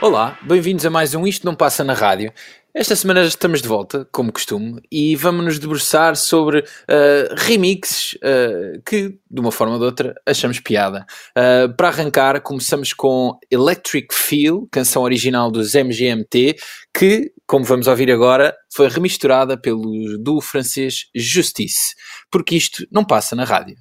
Olá, bem-vindos a mais um Isto Não Passa na Rádio. Esta semana estamos de volta, como costume, e vamos nos debruçar sobre uh, remixes uh, que, de uma forma ou de outra, achamos piada. Uh, para arrancar, começamos com Electric Feel, canção original dos MGMT, que, como vamos ouvir agora, foi remisturada pelo duo francês Justice, porque isto não passa na rádio.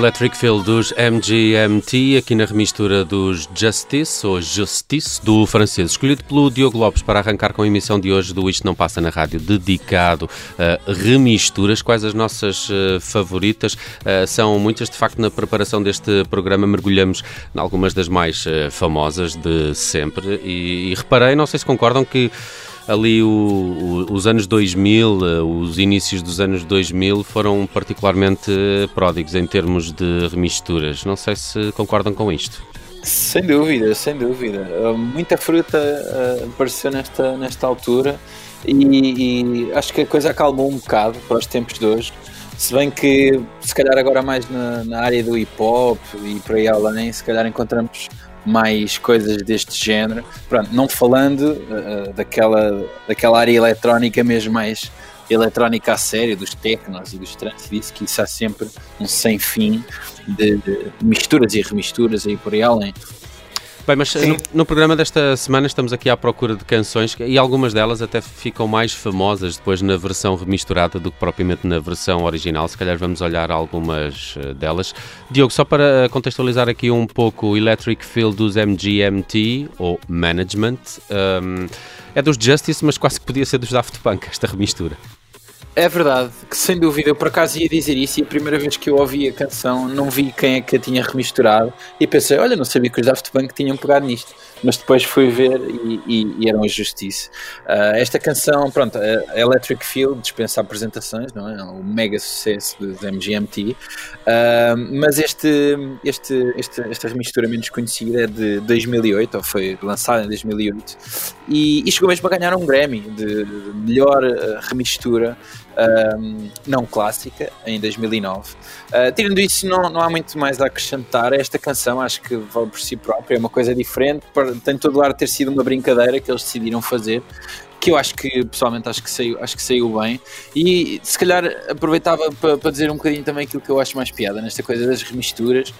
Electric Feel dos MGMT, aqui na remistura dos Justice, ou Justice, do francês, escolhido pelo Diogo Lopes para arrancar com a emissão de hoje do Isto Não Passa na Rádio, dedicado a remisturas. Quais as nossas uh, favoritas? Uh, são muitas, de facto, na preparação deste programa mergulhamos em algumas das mais uh, famosas de sempre e, e reparei, não sei se concordam, que ali o, o, os anos 2000, eh, os inícios dos anos 2000 foram particularmente pródigos em termos de remisturas. Não sei se concordam com isto. Sem dúvida, sem dúvida. Eh, muita fruta apareceu nesta, nesta altura e, e, acho que a coisa acalmou um bocado para os tempos de hoje. Se bem que, se calhar, agora mais na, na área do hip hop e por aí além, se calhar encontramos mais coisas deste género. Pronto, não falando uh, daquela, daquela área eletrónica mesmo mais eletrónica a sério, dos technos e dos trance, que isso há sempre um sem fim de, de misturas e remisturas aí por aí além. Bem, mas no, no, programa desta semana estamos aqui à procura de canções e algumas delas até ficam mais famosas depois na versão remisturada do que propriamente na versão original. Se calhar vamos olhar algumas eh, delas. Diogo, só para contextualizar aqui um pouco o Electric Feel dos MGMT ou Management. Um, é dos Justice, mas quase que podia ser dos Daft Punk, esta remistura. É verdade, que sem dúvida eu por acaso ia dizer isso e a primeira vez que eu ouvi a canção não vi quem é que a tinha remisturado e pensei, olha, não sabia que os Daft Punk tinham pegado nisto, mas depois fui ver e, e, e eram a justiça. Uh, esta canção, pronto, a Electric Field dispensa apresentações, não é? O mega sucesso dos MGMT, uh, ah, mas este, este, este, esta remistura menos conhecida é de 2008, ou foi lançada em 2008, e, e chegou mesmo a ganhar um Grammy de melhor uh, remistura um, não clássica, em 2009. Uh, ah, tirando isso, não, não há muito mais a acrescentar. Esta canção acho que vale por si própria, é uma coisa diferente. Tem todo o ar de ter sido uma brincadeira que eles decidiram fazer. Que eu acho que pessoalmente acho que saiu, acho que saiu bem. E se calhar aproveitava para, para dizer um bocadinho também aquilo que eu acho mais piada nesta coisa das remisturas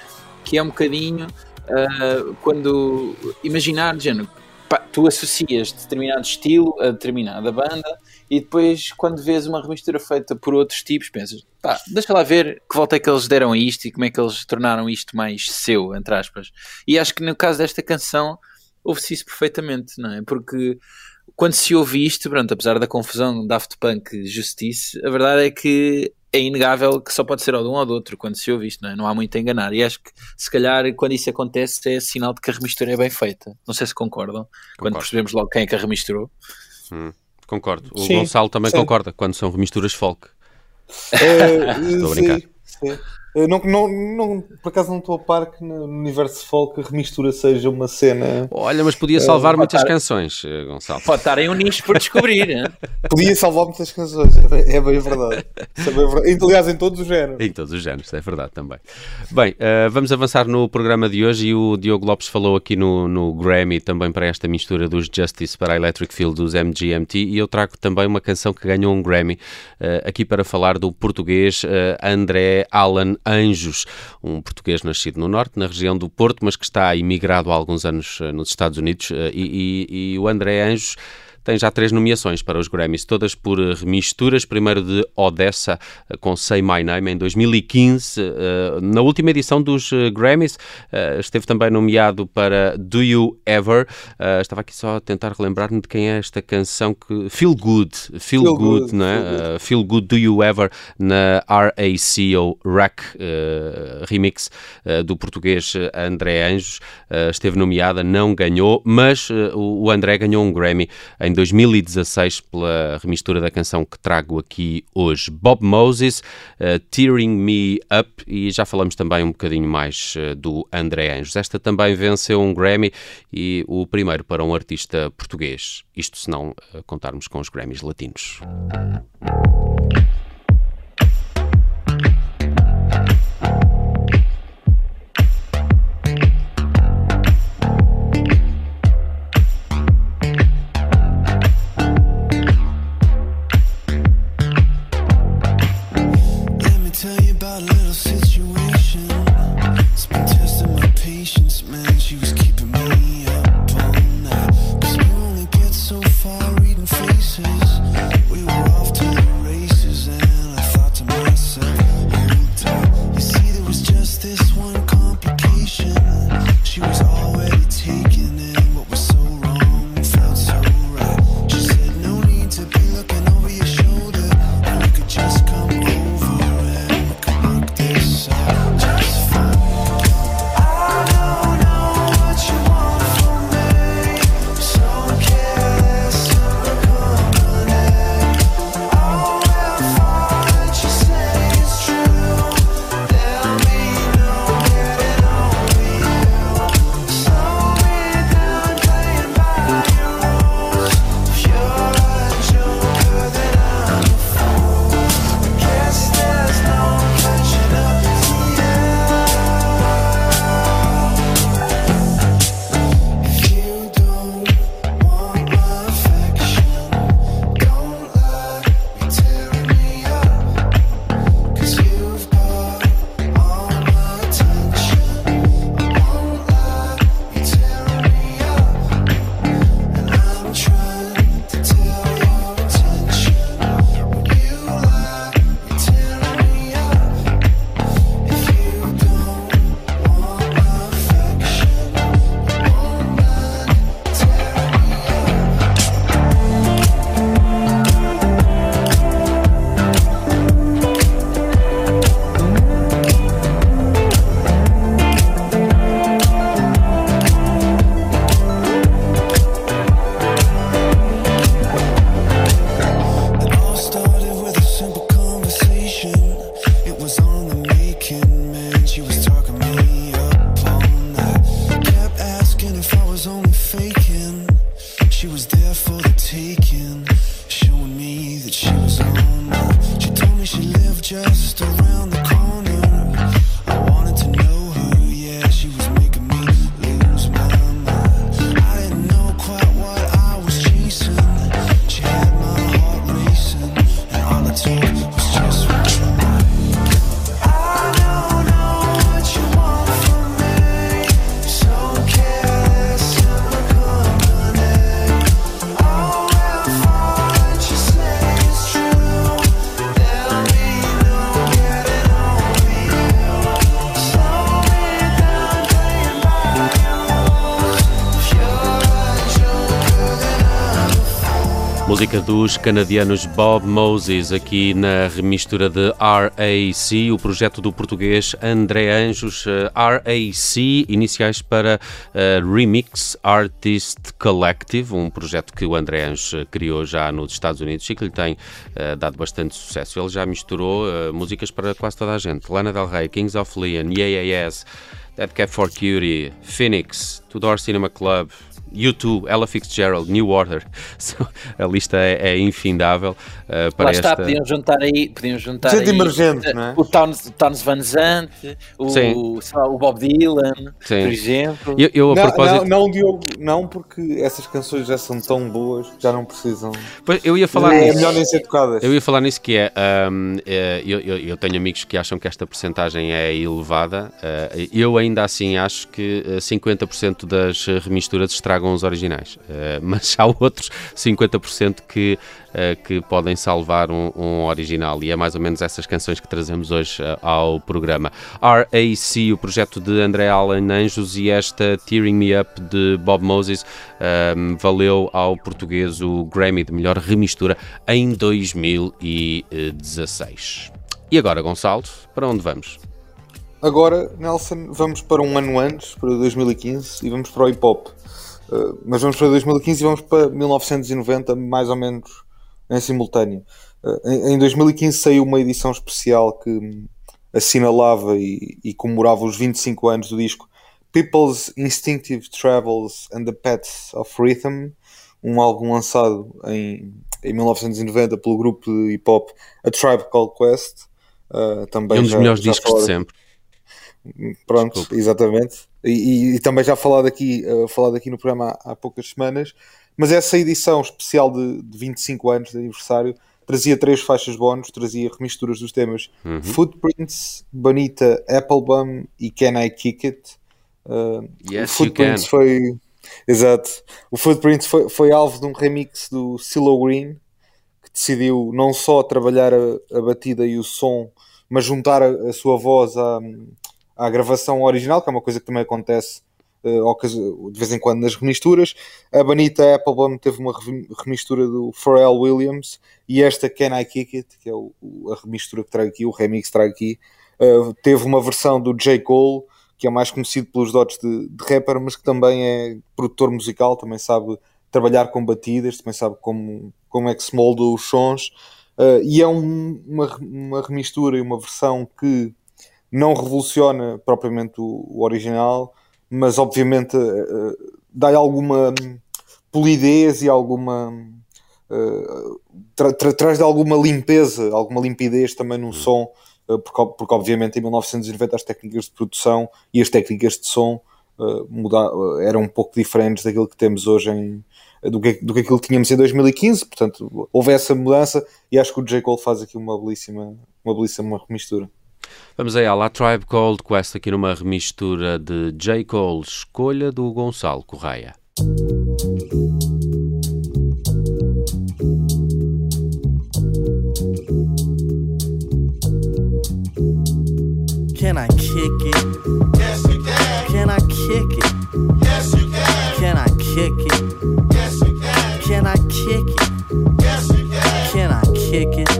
que é um bocadinho uh, quando imaginar, género, tu associas determinado estilo a determinada banda e depois quando vês uma remistura feita por outros tipos pensas, pá, deixa lá ver que volta é que eles deram a isto e como é que eles tornaram isto mais seu, entre aspas. E acho que no caso desta canção ouve-se isso perfeitamente, não é? Porque quando se ouve isto, pronto, apesar da confusão Daft Punk Justice, a verdade é que é inegável que só pode ser ou de um ou do outro quando se ouve isto, não é? Não há muito a enganar. E acho que se calhar quando isso acontece é sinal de que a remistura é bem feita. Não sei se concordam, Concordo. quando percebemos logo quem é que a remisturou. Hum, concordo. O sim, Gonçalo também sim. concorda quando são remisturas folk. Uh, Estou a brincar. Sim, sim. Não, não, não, por acaso não estou a par que no universo folk a remistura seja uma cena. Olha, mas podia salvar uh, muitas estar... canções, eh, Gonçalo. Pode estar em um nicho por descobrir. podia salvar muitas canções, é, é bem verdade. É bem verdade. Aliás, em todos os géneros. Em todos os géneros, é verdade também. Bem, uh, vamos avançar no programa de hoje e o Diogo Lopes falou aqui no, no Grammy também para esta mistura dos Justice para a Electric Field dos MGMT e eu trago também uma canção que ganhou um Grammy uh, aqui para falar do português André Allan Anjos, um português nascido no Norte, na região do Porto, mas que está imigrado há alguns anos eh, nos Estados Unidos. Eh, e, e, e o André Anjos tem já três nomeações para os Grammys, todas por eh, remisturas. Primeiro de Odessa eh, com Say My Name em 2015. Eh, na última edição dos Grammys esteve também nomeado para Do You Ever. Estava aqui só a tentar relembrar-me de quem é esta canção que Feel Good, Feel, Feel Good, good, não é? Feel good. Feel good. Do You Ever na RACO Rack remix do português André Anjos. Esteve nomeada, não ganhou, mas o André ganhou um Grammy em em 2016 pela remistura da canção que trago aqui hoje. Bob Moses, uh, Tearing Me Up, e já falamos também um bocadinho mais uh, do André Anjos. Esta também venceu um Grammy e o primeiro para um artista português. Isto se não uh, contarmos com os Grammys latinos. Música dos canadianos Bob Moses, aqui na remistura de RAC, o projeto do português André Anjos. Uh, RAC, iniciais para uh, Remix Artist Collective, um projeto que o André Anjos uh, criou já nos Estados Unidos e que lhe tem uh, dado bastante sucesso. Ele já misturou uh, músicas para quase toda a gente: Lana Del Rey, Kings of Leon, Yeah Yeah Yes, Dead Cat for Cutie, Phoenix, Tudor Cinema Club. U2, Ella Fitzgerald, New Order. A lista é, é infindável uh, para Lá está, esta... podiam juntar aí, podiam juntar Gente aí emergente, não é? o Towns, Towns Van Zandt, o, lá, o Bob Dylan, Sim. por exemplo. Eu, eu, a Não, propósito, não, não, Diogo, não, porque essas canções já são tão boas que já não precisam. Pois, eu ia falar é nisso. melhor nem ser tocadas. Eu ia falar nisso que é, hum, é, eu, eu, eu tenho amigos que acham que esta percentagem é elevada. uh, eu ainda assim acho que uh, 50% das uh, remisturas estragam os originais. Uh, mas há outros 50% que, uh, que podem salvar um, um original. E é mais ou menos essas canções que trazemos hoje uh, ao programa. RAC, o projeto de André Allen Anjos e esta Tearing Me Up de Bob Moses um, valeu ao português o Grammy de melhor remistura em 2016. E agora, Gonçalo, para onde vamos? Agora, Nelson, vamos para um ano antes, para 2015, e vamos para o hip hop. Uh, mas vamos para 2015 e vamos para 1990, mais ou menos em simultâneo. Uh, em, em 2015 saiu uma edição especial que assinalava e, e comemorava os 25 anos do disco People's Instinctive Travels and the Paths of Rhythm, um álbum lançado em, em 1990 pelo grupo de hip hop A Tribe Called Quest. Uh, também É um dos já- melhores já discos de sempre. Pronto, Desculpa. exatamente. E, e- também já falado aqui, uh, falado aqui no programa há, há poucas semanas. Mas essa edição especial de, de 25 anos de aniversário trazia três faixas bónus, trazia remisturas dos temas Uhum. Footprints, Bonita, Applebum e Can I Kick It. Uh, Yes. Footprints foi. Exato. O Footprints foi, foi alvo de um remix do Silo Green que decidiu não só trabalhar a, a batida e o som, mas juntar a, a sua voz à, à gravação original, que é uma coisa que também acontece eh, de vez em quando nas remisturas. A Bonita Applebum teve uma remi- remistura do Pharrell Williams e esta Can I Kick It, que é a remistura que trago aqui, o remix que trago aqui, eh, teve uma versão do J. Cole, que é mais conhecido pelos dotes de, de rapper, mas que também é produtor musical, também sabe trabalhar com batidas, também sabe como, como é que se molda os sons. Eh, e é um- uma, uma remistura e uma versão que não revoluciona propriamente o, o original, mas obviamente eh, dá-lhe alguma hum, polidez e alguma. eh, tra- tra- traz-lhe alguma limpeza, alguma limpidez também no som, eh, porque, porque obviamente em 1990 as técnicas de produção e as técnicas de som eh, eram um pouco diferentes daquilo que temos hoje em. Do que, do que aquilo que tínhamos em 2015, portanto houve essa mudança e acho que o J. Cole faz aqui uma belíssima, uma belíssima remistura. Vamos aí à La Tribe Called Quest aqui numa remistura de J. Cole, escolha do Gonçalo Correia. Can I kick it? Yes, you can. Can I kick it? Yes, you can. Can I kick it? Yes, you can. Can I kick it? Yes, you can. Can I kick it?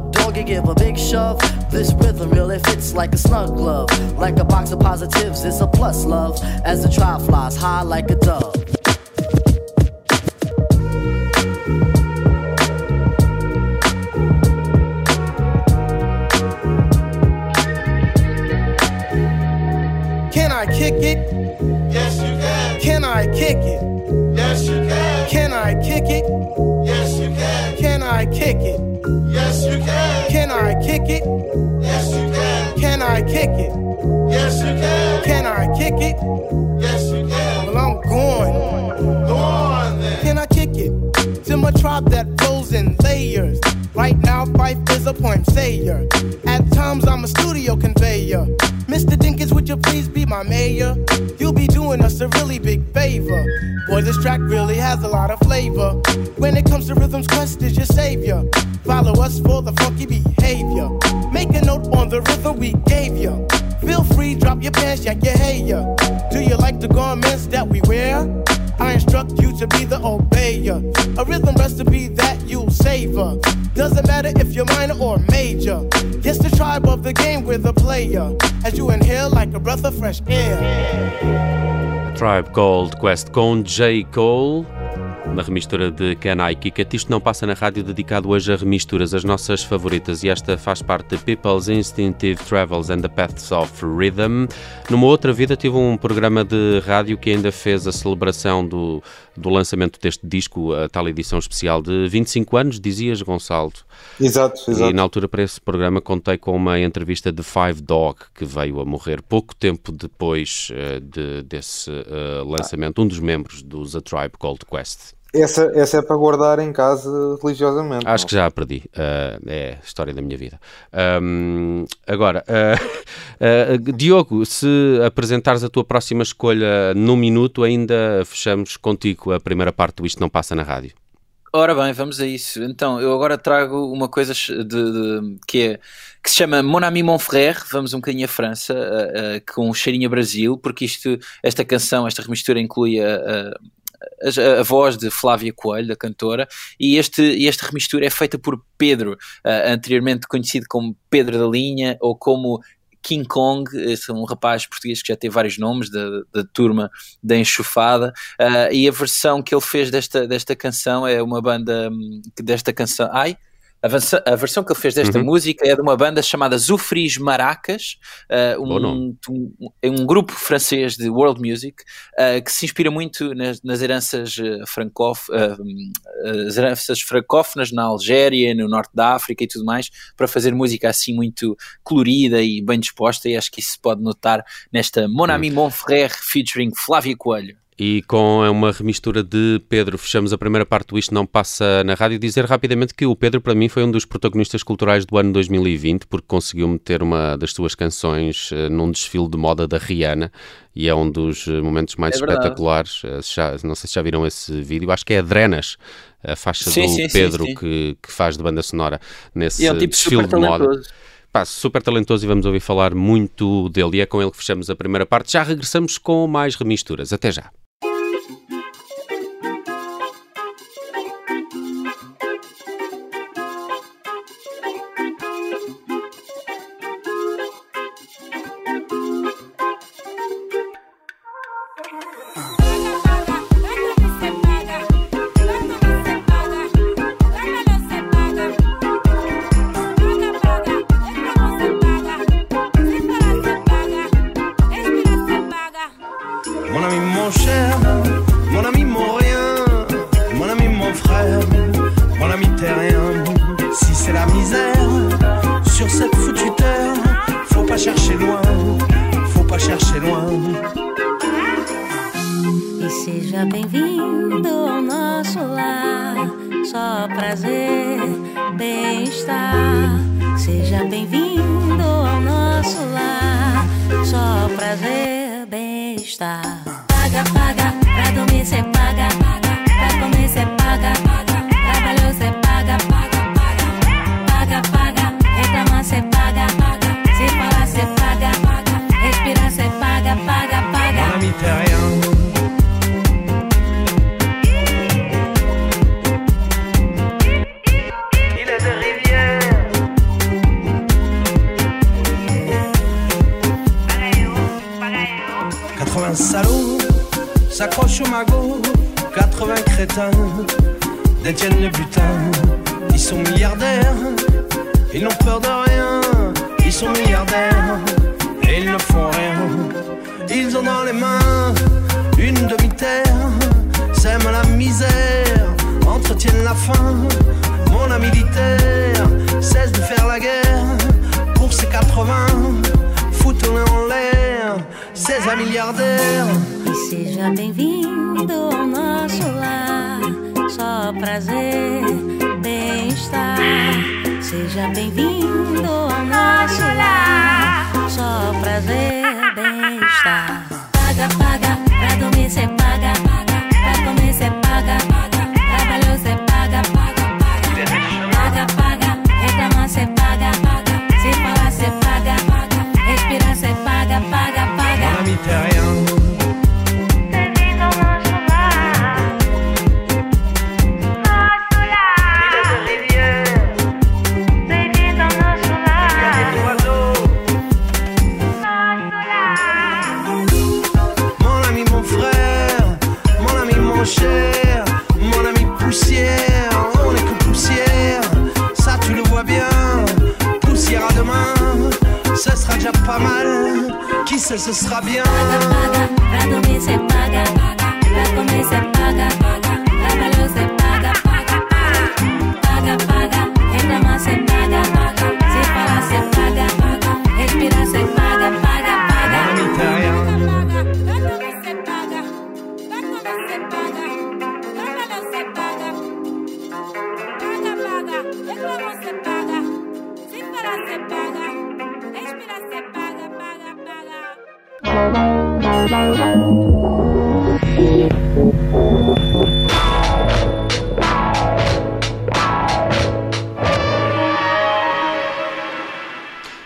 and give a big shove. This rhythm really fits like a snug glove. Like a box of positives, it's a plus love. As the tribe flies high like a dove. Can I kick it? Yes, you can. Can I kick it? I kick it? Yes, you can. Can I kick it? Yes, you I kick it? Yes, you can. Can I kick it? Yes, you can. Well, I'm going. Go on then. Can I kick it? To my tribe that flows in layers. Right now, Fife is a point sayer. At times, I'm a studio conveyor. Mr. Dinkins, would you please be my mayor? You'll be doing us a really big favor. Boy, this track really has a lot of flavor. When it comes to rhythms, Quest is your savior. Follow us for the funky behavior. Make a note on the rhythm we gave you. Feel free, drop your pants, yank your hair. Do you like the garments that we wear? I instruct you to be the obeyer. A rhythm recipe that you'll savor. Doesn't matter if you're minor or major. Yes, the tribe of the game with a player. As you inhale like a breath of fresh air. A Tribe Called Quest com J. Cole. Na remistura de Can I Kick. Isto não passa na rádio dedicado hoje a remisturas, as nossas favoritas, e esta faz parte de People's Instinctive Travels and the Paths of Rhythm. Numa outra vida tive um programa de rádio que ainda fez a celebração do, do lançamento deste disco, a tal edição especial de 25 anos, dizias, Gonçalo. Exato, exato. E na altura para esse programa contei com uma entrevista de Five Dog, que veio a morrer pouco tempo depois uh, de, desse uh, lançamento, um dos membros dos A Tribe Called Quest. Essa, essa é para guardar em casa religiosamente. Acho não? que já a perdi. Uh, é a história da minha vida. Um, agora, uh, uh, Diogo, se apresentares a tua próxima escolha num minuto, ainda fechamos contigo a primeira parte do Isto Não Passa na Rádio. Ora bem, vamos a isso. Então, eu agora trago uma coisa de, de, que, é, que se chama Mon Ami Mon Frère. Vamos um bocadinho a França, com um cheirinho a Brasil, porque isto, esta canção, esta remistura inclui a, a, a, voz de Flávia Coelho, da cantora, e este, este remistura é feita por Pedro, uh, anteriormente conhecido como Pedro da Linha ou como King Kong, esse é um rapaz português que já teve vários nomes da, da turma da Enxufada, uh, e a versão que ele fez desta, desta canção é uma banda um, desta canção. Ai, a, versão que ele fez desta uhum. música é de uma banda chamada Zufris Maracas, uh, um, um, um, grupo francês de world music uh, que se inspira muito nas, nas heranças, uh, francóf, as heranças francófonas na Algéria, no norte da África e tudo mais, para fazer música assim muito colorida e bem disposta, e acho que isso se pode notar nesta Mon Ami uhum. Mon Frère featuring Flávia Coelho. E com uma remistura de Pedro, fechamos a primeira parte do Isto Não Passa na Rádio. Dizer rapidamente que o Pedro, para mim, foi um dos protagonistas culturais do ano 2020, porque conseguiu meter uma das suas canções uh, num desfile de moda da Rihanna e é um dos eh, momentos mais é espetaculares. Uh, já, não sei se já viram esse vídeo, acho que é Adrenas, a faixa sim, do sim, Pedro sim, que, que faz de banda sonora nesse é um tipo desfile de moda. Pá, super talentoso e vamos ouvir falar muito dele. E é com ele que fechamos a primeira parte. Já regressamos com mais remisturas. Até já. Seja bem-vindo ao nosso lar, só prazer, bem-estar. Seja bem-vindo ao nosso lar, só prazer, bem-estar. Paga, paga, pra dormir, sem détiennent le butin. Ils sont milliardaires, ils n'ont peur de rien. Ils sont milliardaires et ils ne font rien. Ils ont dans les mains une demi-terre, sèment la misère, entretiennent la faim. Mon ami militaire cesse de faire la guerre pour ses 80 milliardaire. E seja bem-vindo prazer, bem-estar. Seja bem-vindo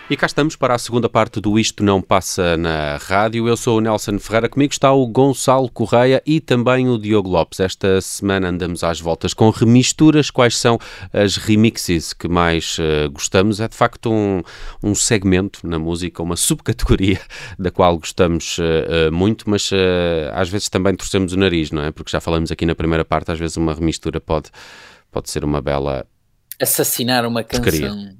E cá estamos para a segunda parte do Isto Não Passa na Rádio. Eu sou o Nelson Ferreira, comigo está o Gonçalo Correia e também o Diogo Lopes. Esta semana andamos às voltas com remisturas. Quais são as remixes que mais uh, gostamos? É de facto um, um segmento na música, uma subcategoria da qual gostamos uh, uh, muito, mas às vezes também torcemos o nariz, não é? Porque já falamos aqui na primeira parte, às vezes uma remistura pode, pode ser uma bela Assassinar uma canção.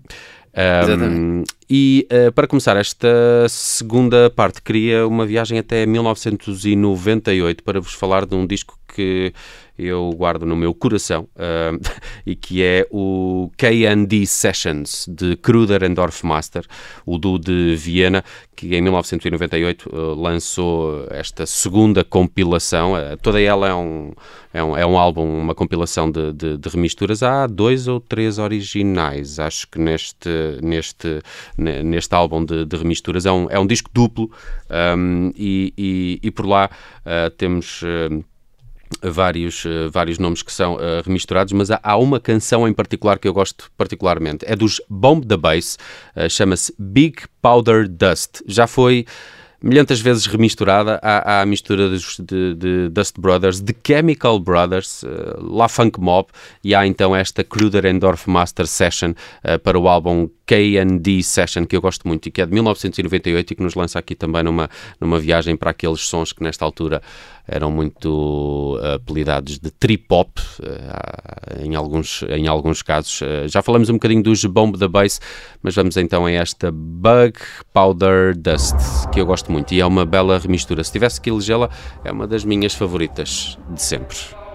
Um, e uh, para começar esta segunda parte, queria uma viagem até 1998 para vos falar de um disco que eu guardo no meu coração uh, e que é o KND Sessions de Kruder and Dorfmaster, o duo de Viena, que em 1998 uh, lançou esta segunda compilação. Uh, toda ela é um, é um, é um álbum, uma compilação de, de, de remisturas. Há dois ou três originais, acho que neste, neste, ne- neste álbum de, de remisturas. É um, é um disco duplo um, e, e, e por lá uh, temos. Uh, vários, eh, vários nomes que são eh, remisturados, mas há, há uma canção em particular que eu gosto particularmente. É dos Bomb the Bass, eh, chama-se Big Powder Dust. Já foi milhentas vezes remisturada à, à mistura dos- de, de Dust Brothers, de Chemical Brothers, eh, La Funk Mob, e há então esta Kruder and Dorf Master Session eh, para o álbum K&D Session, que eu gosto muito e que é de 1998 e que nos lança aqui também numa, numa viagem para aqueles sons que nesta altura eram muito eh, apelidados de trip-hop, eh, em, alguns, em alguns casos. Eh, já falamos um bocadinho dos Bomb the Bass, mas vamos então a esta Bug Powder Dust, que eu gosto muito e é uma bela remistura. Se tivesse que elegê-la, é uma das minhas favoritas de sempre.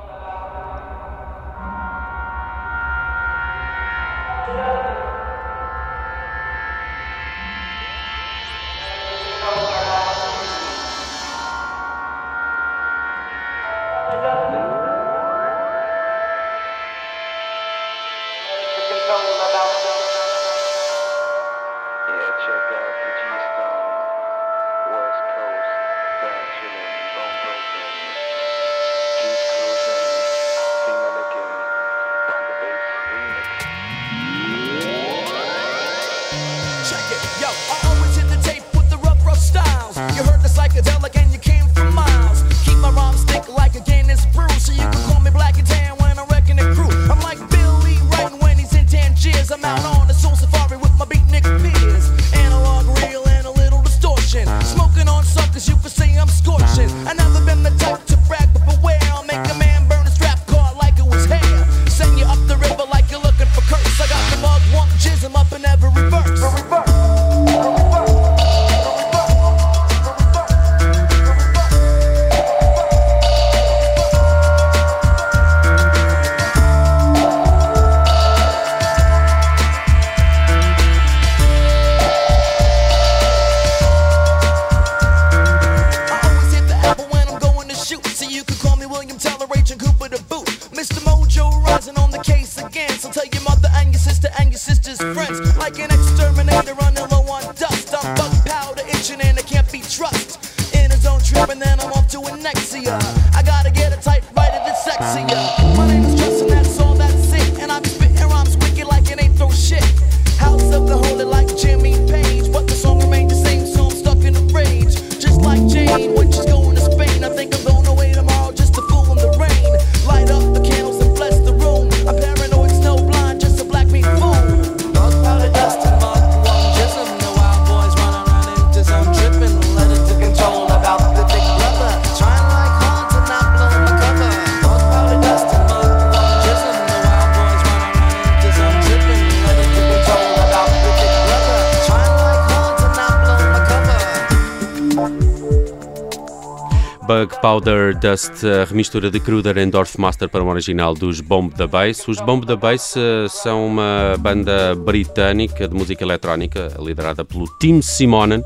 another Bug Powder Dust, a remistura de Kruder e Master para uma original dos Bomb da Bass. Os Bomb da Bass eh, são uma banda britânica de música eletrónica, liderada pelo Tim Simonen.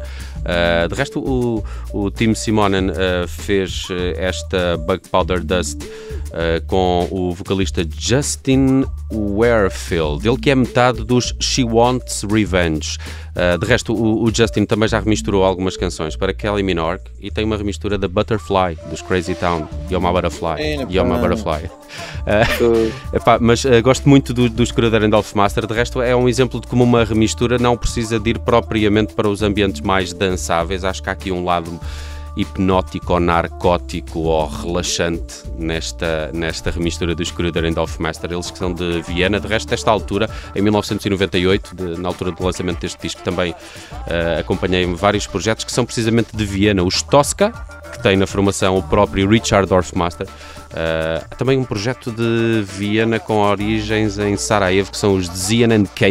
Eh, de resto, o, o Tim Simonen eh, fez eh, esta Bug Powder Dust eh, com o vocalista Justin Warefield, ele que é metade dos She Wants Revenge. Uh, de resto, o, o Justin também já remisturou algumas canções para Kelly Minogue e tem uma remistura da Butterfly, dos Crazy Town, You're My Butterfly. É, You're My. Butterfly. Uh, epá, mas uh, gosto muito do, do Scrooder and Master. De resto, é um exemplo de como uma remistura não precisa de ir propriamente para os ambientes mais dançáveis. Acho que há aqui um lado hipnótico ou narcótico ou relaxante nesta, nesta remistura do Scrooder and Dolph Master. Eles que são de Viena. De resto, desta altura, em 1998, de- na altura do lançamento deste disco, também eh, acompanhei vários projetos que são precisamente de Viena. Os Tosca, que tem na formação o próprio Richard Dorfmaster. Uh, há também um projeto de Viena com origens em Sarajevo, que são os Zian and que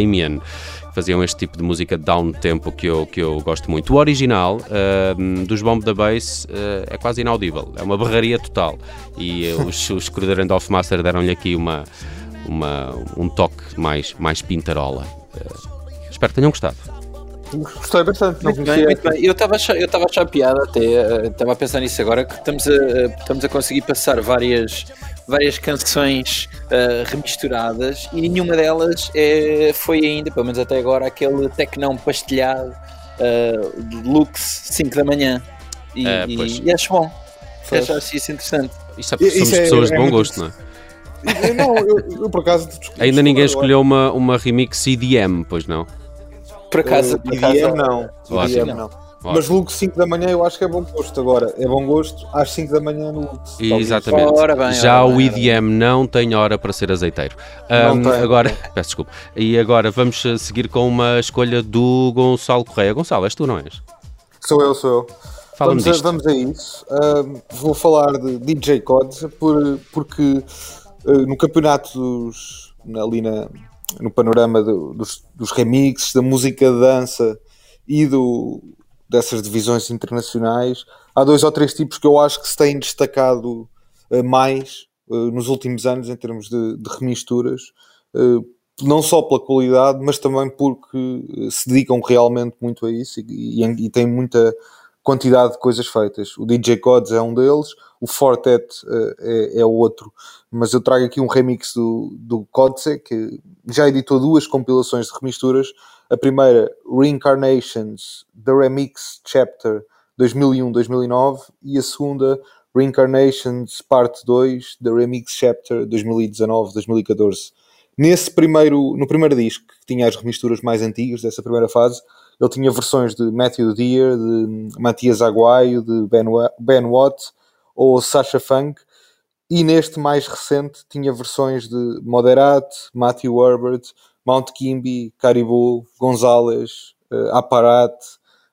faziam este tipo de música down tempo que eu, que eu gosto muito. O original uh, dos Bomb da Bass uh, é quase inaudível, é uma berraria total. E os, os Cruder and Off Master deram-lhe aqui uma, uma, um toque mais, mais pintarola. Uh, espero que tenham gostado. Gostei bastante, Muito bem, muito bem. Eu estava a achar- eu estava piada até, estava a pensar nisso agora, que estamos a, estamos a conseguir passar várias, várias canções eh, remisturadas e nenhuma delas é, foi ainda, pelo menos até agora, aquele tecnão pastelhado eh, de Lux 5 da manhã. E, É, e- e acho bom. Pois. Acho isso interessante. Isso é porque Isso somos é- pessoas de é bom muito gosto, não é? Eu, não, eu, eu por acaso Ainda isto ninguém escolheu uma, uma remix EDM, pois não? Por acaso, Uh, por acaso IDM não. Ótimo. IDM Mas Lux 5 da manhã eu acho que é bom gosto. Agora, é bom gosto às 5 da manhã no Lux. Exatamente. Ora bem, Já ora o bem, EDM não tem hora para ser azeiteiro. Tem. agora, peço desculpa. E agora vamos eh, seguir com uma escolha do Gonçalo Correia. Gonçalo, és tu, não és? Sou eu, sou eu. Fala-me vamos, vamos a isso. Ahm, vou falar de DJ Cods por, porque ah, no campeonato dos, ali na- no panorama do- dos, dos remixes, da música de dança e do, dessas divisões internacionais, há dois ou três tipos que eu acho que se têm destacado ah, mais ah, nos últimos anos em termos de, de remisturas. ah, não só pela qualidade, mas também porque se dedicam realmente muito a isso e, e, e têm muita quantidade de coisas feitas. O DJ Cods é um deles, o Fortet é, é outro, mas eu trago aqui um remix do, do Codse, que já editou duas compilações de remisturas. A primeira, Reincarnations, The Remix Chapter 2001-2009, e a segunda, Reincarnations Parte 2, The Remix Chapter 2019-2014. Nesse primeiro, no primeiro disco, que tinha as remisturas mais antigas dessa primeira fase, ele tinha versões de Matthew Deere, de Matias Aguaio, de Ben, ben Watt ou Sasha Funk, e neste mais recente tinha versões de Moderat, Matthew Herbert, Mount Kimby, Caribou, Gonzalez, eh, Aparat,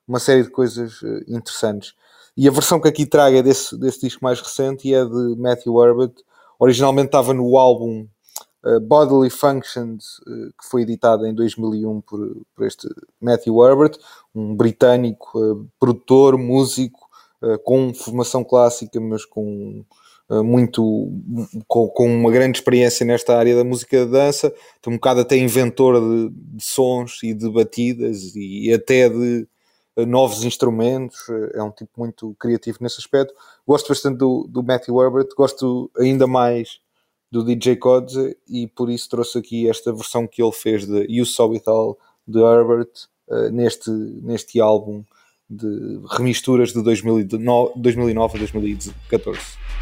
uma série de coisas eh, interessantes. E a versão que aqui trago é desse, desse disco mais recente e é de Matthew Herbert. Originalmente estava no álbum uh, Bodily Functions, uh, que foi editado em 2001 por, por este Matthew Herbert, um britânico uh, produtor, músico, uh, com formação clássica, mas com uh, muito com, com uma grande experiência nesta área da música de dança, um bocado até inventor de, de sons e de batidas e até de uh, novos instrumentos, uh, é um tipo muito criativo nesse aspecto. Gosto bastante do, do Matthew Herbert, gosto ainda mais do DJ Kodze e por isso trouxe aqui esta versão que ele fez de You Saw It All de Herbert uh, neste, neste álbum de remisturas de 2009, 2009 a 2014.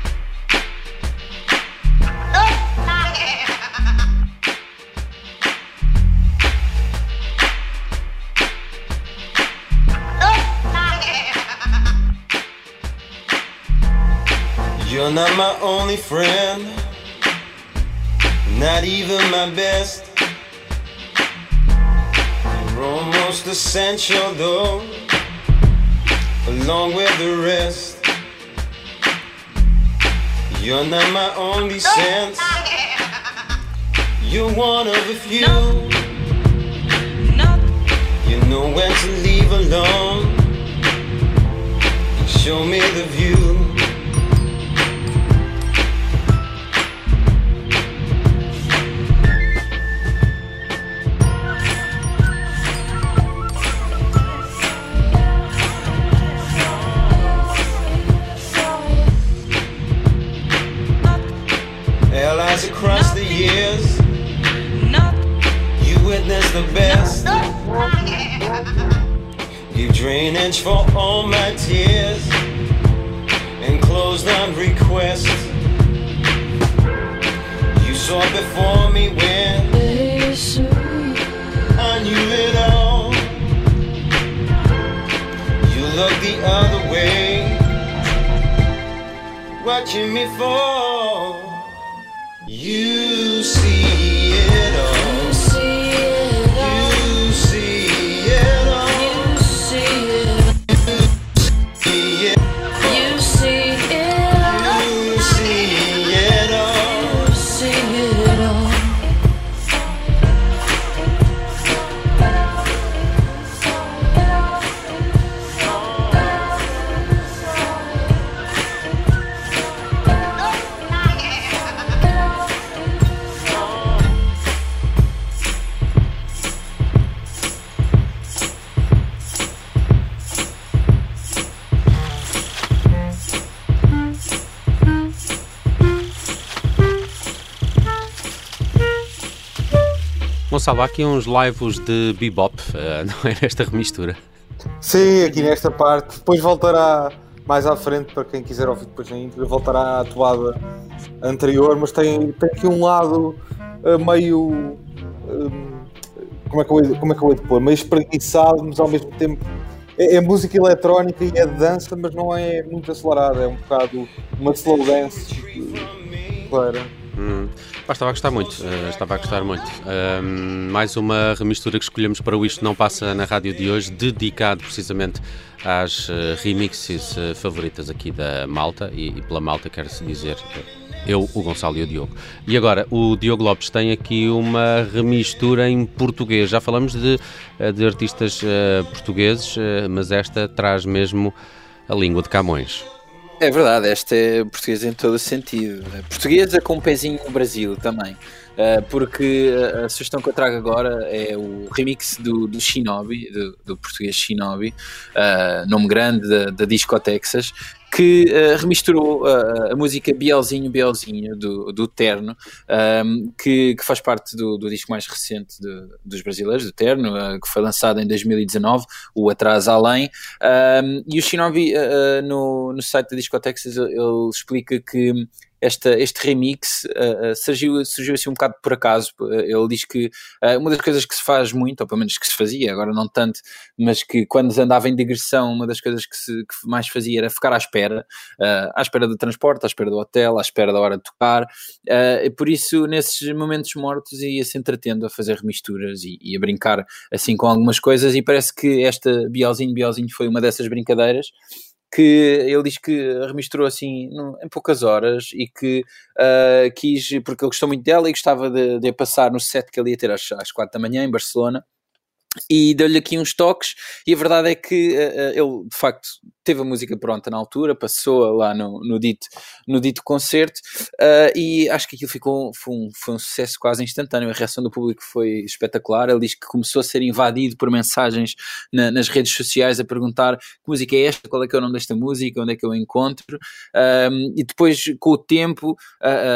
You're not my only friend, not even my best. You're almost essential though, along with the rest. You're not my only sense. You're one of a few. You know when to leave alone. You show me the view. Give drainage for all my tears and closed on requests. You saw before me when I knew it all. You looked the other way, watching me fall. You see Há aqui uns lives de bebop, eh, não é nesta remistura? Sim, aqui nesta parte. Depois voltará mais à frente para quem quiser ouvir depois na voltará à toada anterior, mas tem, tem aqui um lado eh, meio. eh, como, é que eu, como é que eu hei de pôr? Meio espreguiçado, mas ao mesmo tempo. É, é música eletrónica e é dança, mas não é muito acelerada, é um bocado uma slow dance. Para. Hum, estava a gostar muito, eh, estava a gostar muito. Ahm, mais uma remistura que escolhemos para o Isto Não Passa na rádio de hoje, dedicado precisamente às eh, remixes eh, favoritas aqui da Malta, e, e pela Malta quero-se dizer eu, o Gonçalo e o Diogo. E agora, o Diogo Lopes tem aqui uma remistura em português. Já falamos de, de artistas portugueses, mas esta traz mesmo a língua de Camões. É verdade, esta é portuguesa em todo o sentido. Portuguesa com um pezinho no Brasil também. Uh, porque a, sugestão que eu trago agora é o remix do, do Shinobi, do, do português Shinobi, uh, nome grande da, da Disco Texas, que uh, remisturou uh, a música Bielzinho Bielzinho do, do Terno, um, que, que faz parte do, do disco mais recente de- dos brasileiros, do Terno, uh, que foi lançado em 2019, o Atrás Além. Um, e o Shinobi, no, no site da Disco Texas, ele ele explica que esta, este remix uh, surgiu, surgiu assim um bocado por acaso. Uh, Ele diz que uh, uma das coisas que se faz muito, ou pelo menos que se fazia, agora não tanto, mas que quando andava em digressão, uma das coisas que, se, que mais fazia era ficar à espera, uh, à espera do transporte, à espera do hotel, à espera da hora de tocar. Por isso, nesses momentos mortos, ia-se entretendo a fazer remisturas e, e a brincar assim com algumas coisas. E parece que esta Bielzinho Bielzinho foi uma dessas brincadeiras que ele diz que remisturou assim em poucas horas e que ah, quis, porque ele gostou muito dela e gostava de, de passar no set que ele ia ter às, às quatro da manhã em Barcelona e deu-lhe aqui uns toques e a verdade é que eh, ele de facto teve a música pronta na altura, passou lá no, no, dito, no dito concerto eh, e acho que aquilo ficou foi um, foi um sucesso quase instantâneo, a reação do público foi espetacular, ele diz que começou a ser invadido por mensagens na- nas redes sociais a perguntar que música é esta, qual é que é o nome desta música, onde é que eu a encontro? Um, e depois com o tempo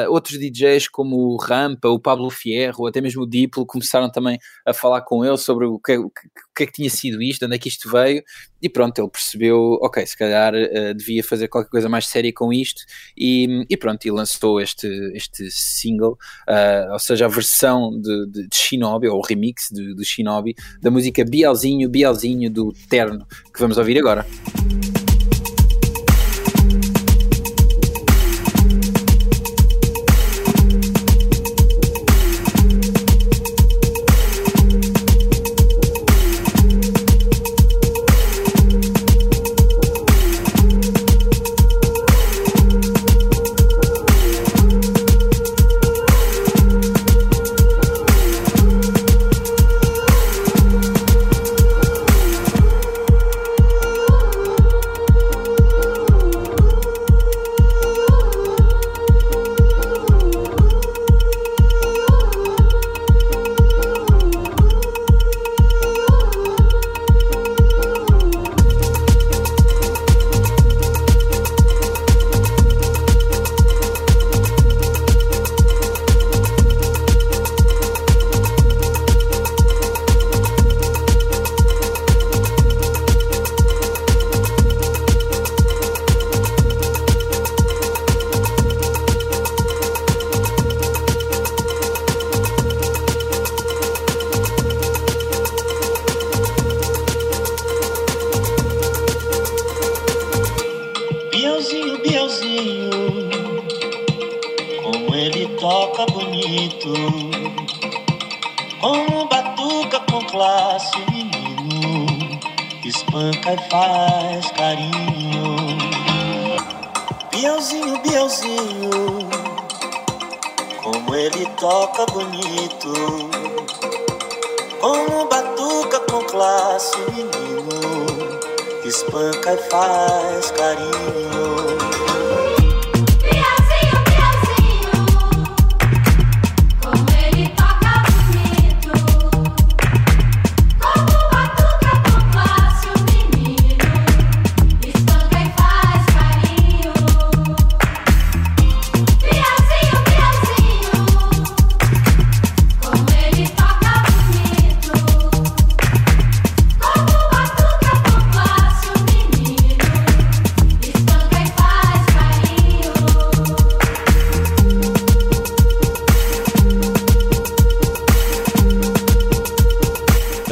outros DJs como o Rampa, o Pablo Fierro, ou até mesmo o Diplo começaram também a falar com ele sobre o que, o que, é que tinha sido isto, onde é que isto veio, e pronto, ele percebeu, ok, se calhar ah, devia fazer qualquer coisa mais séria com isto, e, e pronto, e lançou este, este single, ah, ou seja, a versão de, de, de Shinobi, ou o remix de Shinobi, da música Bielzinho, Bielzinho do Terno, que vamos ouvir agora.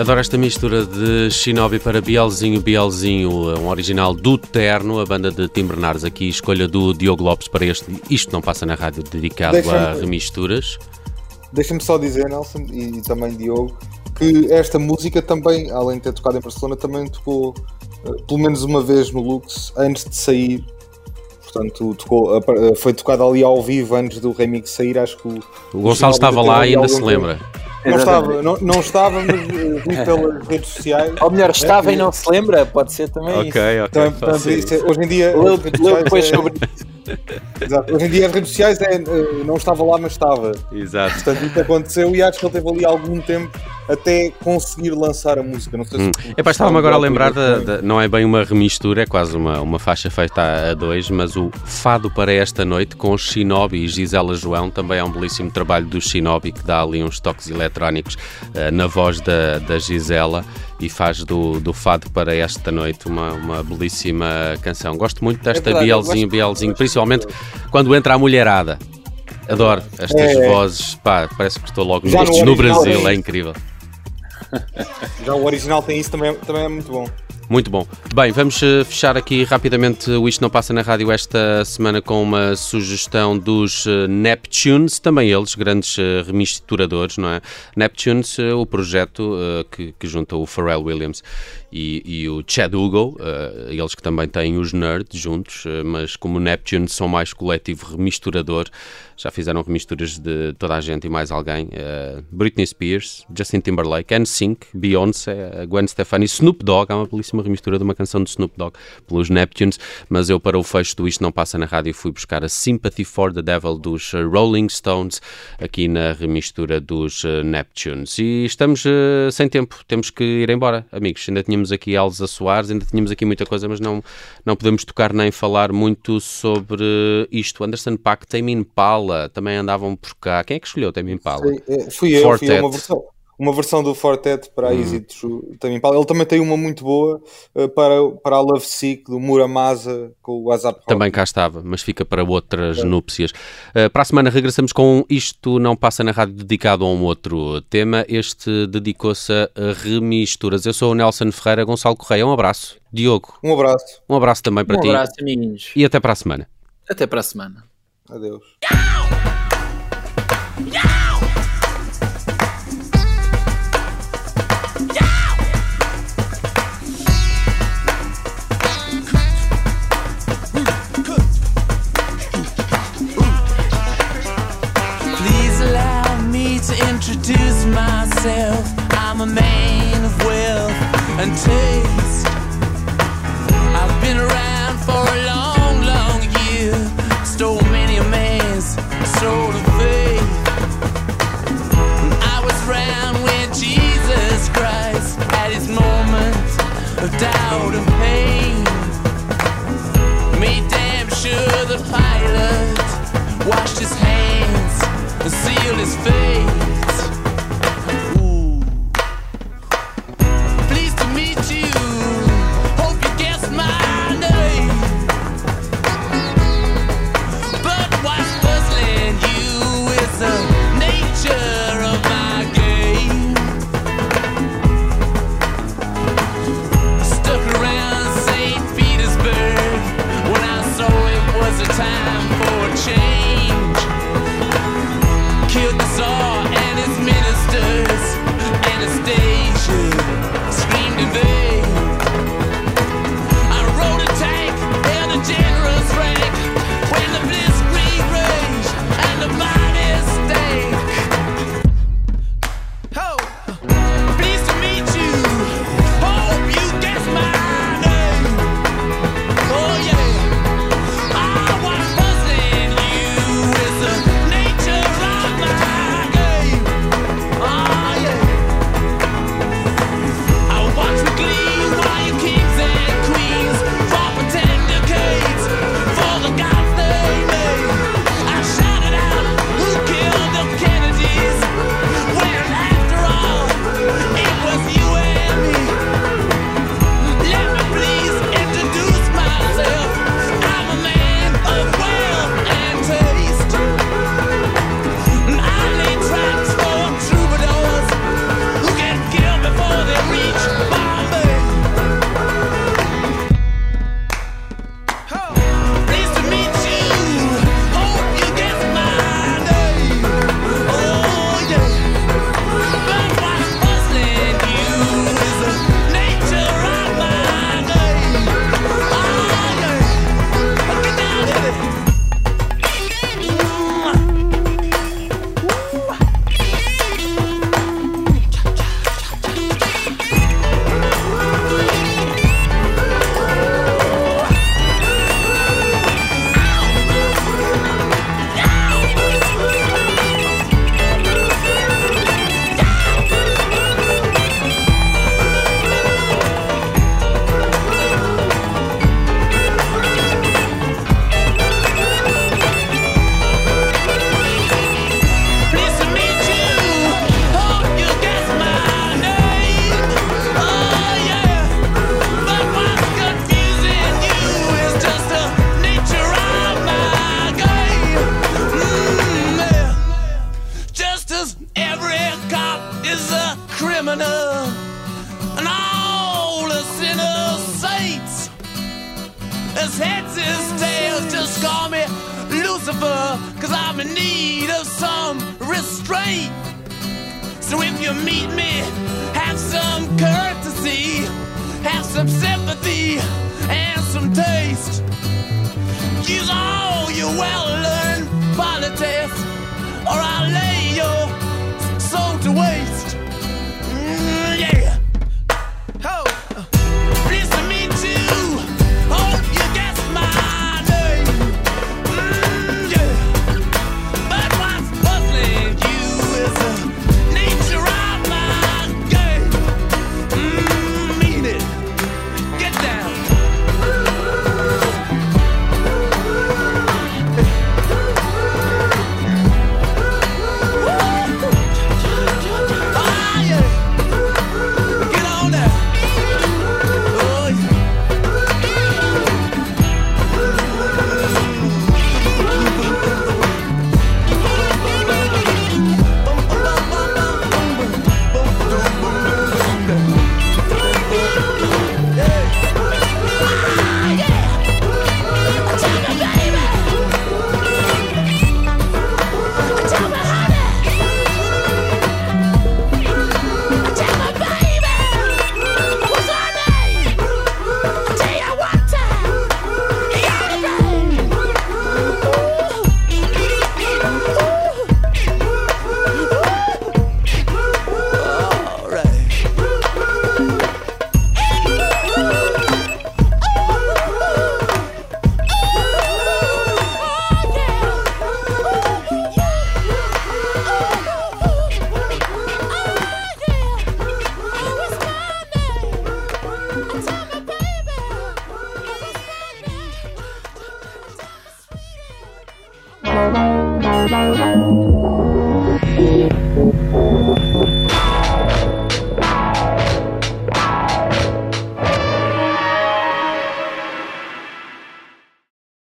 Adoro esta mistura de Shinobi para Bielzinho, Bielzinho, um original do Terno, a banda de Tim Bernardes aqui, escolha do Diogo Lopes para este Isto Não Passa na Rádio, dedicado a remisturas. Deixa-me só dizer, Nelson, e, e também Diogo, que esta música também, além de ter tocado em Barcelona, também tocou eh, pelo menos uma vez no Lux antes de sair. Portanto, tocou, foi tocada ali ao vivo antes do remix sair. Acho que o, O Gonçalo estava lá e ainda se lembra. Não estava, não, não estava, mas eh, vi pelas redes sociais. Ou melhor, estava É, e não se lembra, pode ser também isso. Também, portanto, isso é- hoje em dia, Leu- depois é- sobre Exato. Hoje em dia as redes sociais é, eh, não estava lá, mas estava. Exato. Portanto, isso aconteceu e acho que ele teve ali algum tempo até conseguir lançar a música. Não sei se. Hum. Epá, estava-me agora a lembrar, da, da- não é bem uma remistura, é quase uma, uma faixa feita a, a dois, mas o Fado para esta noite com Shinobi e Gisela João, também é um belíssimo trabalho do Shinobi que dá ali uns toques eletrónicos eh, na voz da, da Gisela e faz do, do Fado para esta noite uma, uma belíssima canção. Gosto muito desta verdade, eu Bielzinho, Bielzinho, principalmente quando entra a mulherada. Adoro estas É. vozes, pá, parece que estou logo no, no Brasil, é é incrível. Já o original tem isso, também, é- também é muito bom. Muito bom. Bem, vamos eh, fechar aqui rapidamente o Isto Não Passa na Rádio esta semana com uma sugestão dos eh, Neptunes, também eles, grandes eh, remisturadores, não é? Neptunes, o projeto que, que junta o Pharrell Williams e, e o Chad Hugo, eles que também têm os Nerds juntos, mas como Neptunes são mais coletivo remisturador, Já fizeram remisturas de toda a gente e mais alguém. Uh, Britney Spears, Justin Timberlake, NSYNC, Beyoncé, a Gwen Stefani, Snoop Dogg. Há uma belíssima remistura de uma canção de Snoop Dogg pelos Neptunes. Mas eu, para o fecho do Isto Não Passa na Rádio, fui buscar a Sympathy for the Devil dos uh, Rolling Stones aqui na remistura dos Neptunes. E estamos uh, sem tempo, temos que ir embora, amigos. Ainda tínhamos aqui Elza Soares, ainda tínhamos aqui muita coisa, mas não, não podemos tocar nem falar muito sobre isto. Anderson Paak, Tame Impala, também andavam por cá. Quem é que escolheu Tame Impala? Sei, é, fui eu, fui eu, uma versão, uma versão do Fortet para a Exit também. Ele também tem uma muito boa eh, para, para a Love Sick do Muramasa com o WhatsApp Rock. Também cá estava, mas fica para outras núpcias. Uh, para a semana regressamos com Isto Não Passa na Rádio dedicado a um outro tema. Este dedicou-se a remisturas. Eu sou o Nelson Ferreira, Gonçalo Correia. Um abraço. Diogo, Um abraço. um abraço também para Um ti. abraço, amiguinhos. E até para a semana. Até para a semana. Adeus. Please